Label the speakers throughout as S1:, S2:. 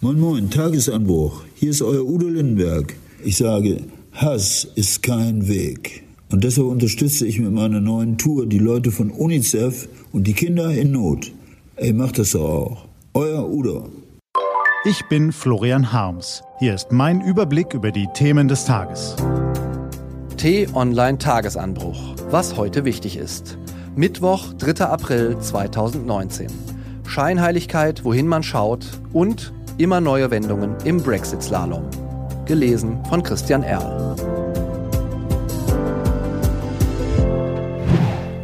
S1: Moin Moin, Tagesanbruch. Hier ist euer Udo Lindenberg. Ich sage, Hass ist kein Weg. Und deshalb unterstütze ich mit meiner neuen Tour die Leute von UNICEF und die Kinder in Not. Ey, macht das doch auch. Euer Udo.
S2: Ich bin Florian Harms. Hier ist mein Überblick über die Themen des Tages.
S3: T-Online Tagesanbruch. Was heute wichtig ist. Mittwoch, 3. April 2019. Scheinheiligkeit, wohin man schaut und immer neue Wendungen im Brexit-Slalom. Gelesen von Christian Erl.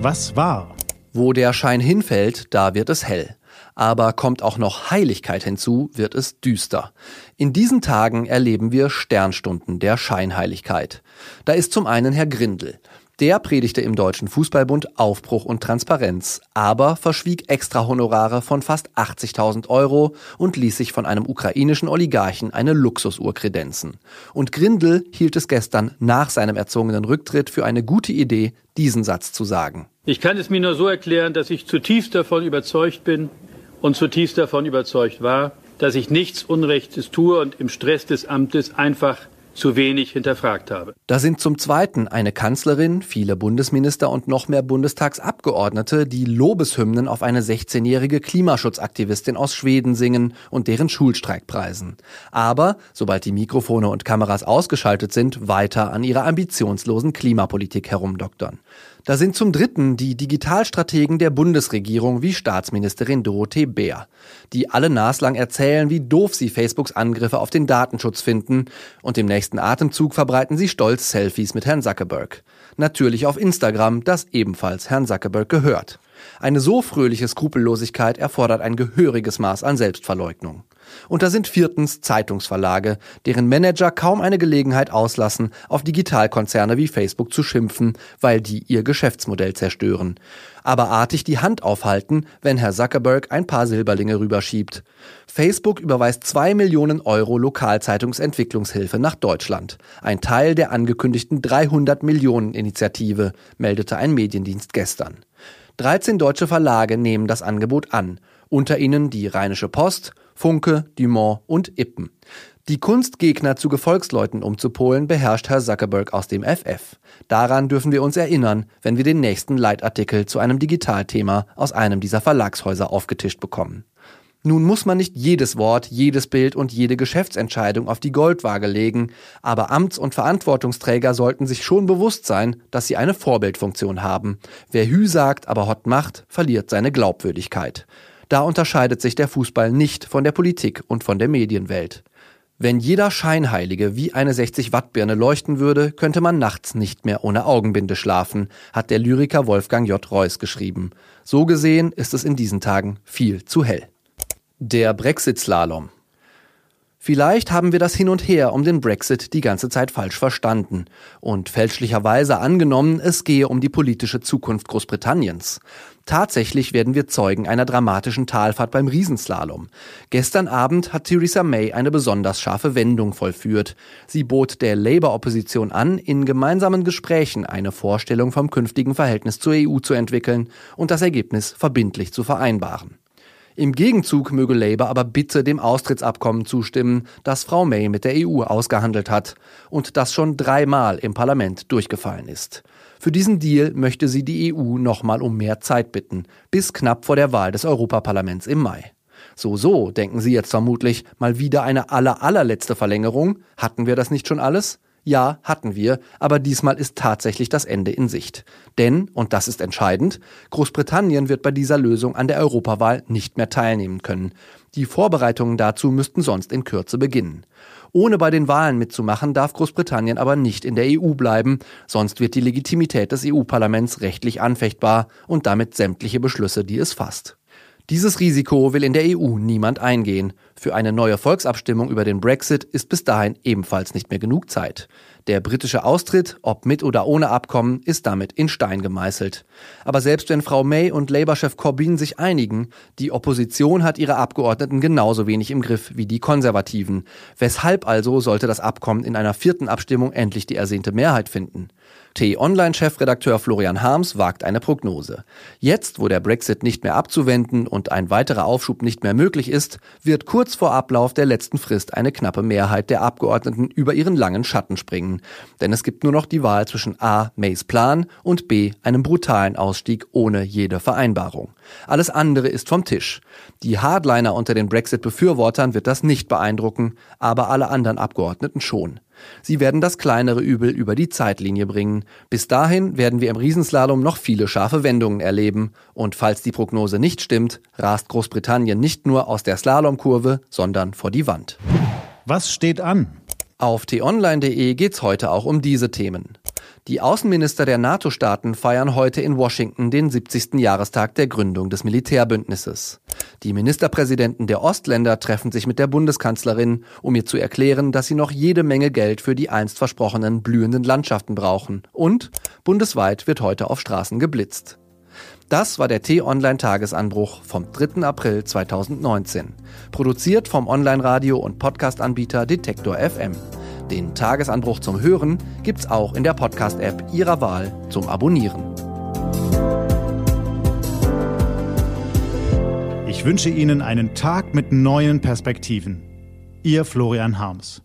S2: Was war?
S3: Wo der Schein hinfällt, da wird es hell. Aber kommt auch noch Heiligkeit hinzu, wird es düster. In diesen Tagen erleben wir Sternstunden der Scheinheiligkeit. Da ist zum einen Herr Grindel. Der predigte im Deutschen Fußballbund Aufbruch und Transparenz, aber verschwieg extra Honorare von fast 80.000 Euro und ließ sich von einem ukrainischen Oligarchen eine Luxusuhr kredenzen. Und Grindel hielt es gestern nach seinem erzwungenen Rücktritt für eine gute Idee, diesen Satz zu sagen.
S4: Ich kann es mir nur so erklären, dass ich zutiefst davon überzeugt bin und zutiefst davon überzeugt war, dass ich nichts Unrechtes tue und im Stress des Amtes einfach zu wenig hinterfragt habe.
S3: Da sind zum Zweiten eine Kanzlerin, viele Bundesminister und noch mehr Bundestagsabgeordnete, die Lobeshymnen auf eine 16-jährige Klimaschutzaktivistin aus Schweden singen und deren Schulstreik preisen. Aber, sobald die Mikrofone und Kameras ausgeschaltet sind, weiter an ihrer ambitionslosen Klimapolitik herumdoktern. Da sind zum Dritten die Digitalstrategen der Bundesregierung wie Staatsministerin Dorothee Bär, die alle naslang erzählen, wie doof sie Facebooks Angriffe auf den Datenschutz finden und im nächsten Atemzug verbreiten sie stolz Selfies mit Herrn Zuckerberg. Natürlich auf Instagram, das ebenfalls Herrn Zuckerberg gehört. Eine so fröhliche Skrupellosigkeit erfordert ein gehöriges Maß an Selbstverleugnung. Und da sind viertens Zeitungsverlage, deren Manager kaum eine Gelegenheit auslassen, auf Digitalkonzerne wie Facebook zu schimpfen, weil die ihr Geschäftsmodell zerstören. Aber artig die Hand aufhalten, wenn Herr Zuckerberg ein paar Silberlinge rüberschiebt. Facebook überweist zwei Millionen Euro Lokalzeitungsentwicklungshilfe nach Deutschland. Ein Teil der angekündigten 300 Millionen Initiative, meldete ein Mediendienst gestern. 13 deutsche Verlage nehmen das Angebot an, unter ihnen die Rheinische Post, Funke, Dumont und Ippen. Die Kunst, Gegner zu Gefolgsleuten umzupolen, beherrscht Herr Zuckerberg aus dem FF. Daran dürfen wir uns erinnern, wenn wir den nächsten Leitartikel zu einem Digitalthema aus einem dieser Verlagshäuser aufgetischt bekommen. Nun muss man nicht jedes Wort, jedes Bild und jede Geschäftsentscheidung auf die Goldwaage legen, aber Amts- und Verantwortungsträger sollten sich schon bewusst sein, dass sie eine Vorbildfunktion haben. Wer Hü sagt, aber Hott macht, verliert seine Glaubwürdigkeit. Da unterscheidet sich der Fußball nicht von der Politik und von der Medienwelt. Wenn jeder Scheinheilige wie eine 60-Watt-Birne leuchten würde, könnte man nachts nicht mehr ohne Augenbinde schlafen, hat der Lyriker Wolfgang J. Reuss geschrieben. So gesehen ist es in diesen Tagen viel zu hell. Der Brexit-Slalom. Vielleicht haben wir das Hin und Her um den Brexit die ganze Zeit falsch verstanden und fälschlicherweise angenommen, es gehe um die politische Zukunft Großbritanniens. Tatsächlich werden wir Zeugen einer dramatischen Talfahrt beim Riesenslalom. Gestern Abend hat Theresa May eine besonders scharfe Wendung vollführt. Sie bot der Labour-Opposition an, in gemeinsamen Gesprächen eine Vorstellung vom künftigen Verhältnis zur EU zu entwickeln und das Ergebnis verbindlich zu vereinbaren. Im Gegenzug möge Labour aber bitte dem Austrittsabkommen zustimmen, das Frau May mit der EU ausgehandelt hat und das schon dreimal im Parlament durchgefallen ist. Für diesen Deal möchte sie die EU nochmal um mehr Zeit bitten, bis knapp vor der Wahl des Europaparlaments im Mai. So, so, denken Sie jetzt vermutlich, mal wieder eine aller allerletzte Verlängerung? Hatten wir das nicht schon alles? Ja, hatten wir, aber diesmal ist tatsächlich das Ende in Sicht. Denn, und das ist entscheidend, Großbritannien wird bei dieser Lösung an der Europawahl nicht mehr teilnehmen können. Die Vorbereitungen dazu müssten sonst in Kürze beginnen. Ohne bei den Wahlen mitzumachen, darf Großbritannien aber nicht in der EU bleiben, sonst wird die Legitimität des EU-Parlaments rechtlich anfechtbar und damit sämtliche Beschlüsse, die es fasst. Dieses Risiko will in der EU niemand eingehen. Für eine neue Volksabstimmung über den Brexit ist bis dahin ebenfalls nicht mehr genug Zeit. Der britische Austritt, ob mit oder ohne Abkommen, ist damit in Stein gemeißelt. Aber selbst wenn Frau May und Labour-Chef Corbyn sich einigen, die Opposition hat ihre Abgeordneten genauso wenig im Griff wie die Konservativen. Weshalb also sollte das Abkommen in einer vierten Abstimmung endlich die ersehnte Mehrheit finden? T-Online-Chefredakteur Florian Harms wagt eine Prognose. Jetzt, wo der Brexit nicht mehr abzuwenden und ein weiterer Aufschub nicht mehr möglich ist, wird kurz kurz vor Ablauf der letzten Frist eine knappe Mehrheit der Abgeordneten über ihren langen Schatten springen. Denn es gibt nur noch die Wahl zwischen A. Mays Plan und B. einem brutalen Ausstieg ohne jede Vereinbarung. Alles andere ist vom Tisch. Die Hardliner unter den Brexit-Befürwortern wird das nicht beeindrucken, aber alle anderen Abgeordneten schon. Sie werden das kleinere Übel über die Zeitlinie bringen. Bis dahin werden wir im Riesenslalom noch viele scharfe Wendungen erleben. Und falls die Prognose nicht stimmt, rast Großbritannien nicht nur aus der Slalomkurve, sondern vor die Wand.
S2: Was steht an?
S3: Auf t-online.de geht's heute auch um diese Themen. Die Außenminister der NATO-Staaten feiern heute in Washington den 70. Jahrestag der Gründung des Militärbündnisses. Die Ministerpräsidenten der Ostländer treffen sich mit der Bundeskanzlerin, um ihr zu erklären, dass sie noch jede Menge Geld für die einst versprochenen blühenden Landschaften brauchen. Und bundesweit wird heute auf Straßen geblitzt. Das war der T-Online-Tagesanbruch vom 3. April 2019. Produziert vom Online-Radio- und Podcast-Anbieter Detektor FM. Den Tagesanbruch zum Hören gibt's auch in der Podcast-App Ihrer Wahl zum Abonnieren.
S2: Ich wünsche Ihnen einen Tag mit neuen Perspektiven. Ihr Florian Harms.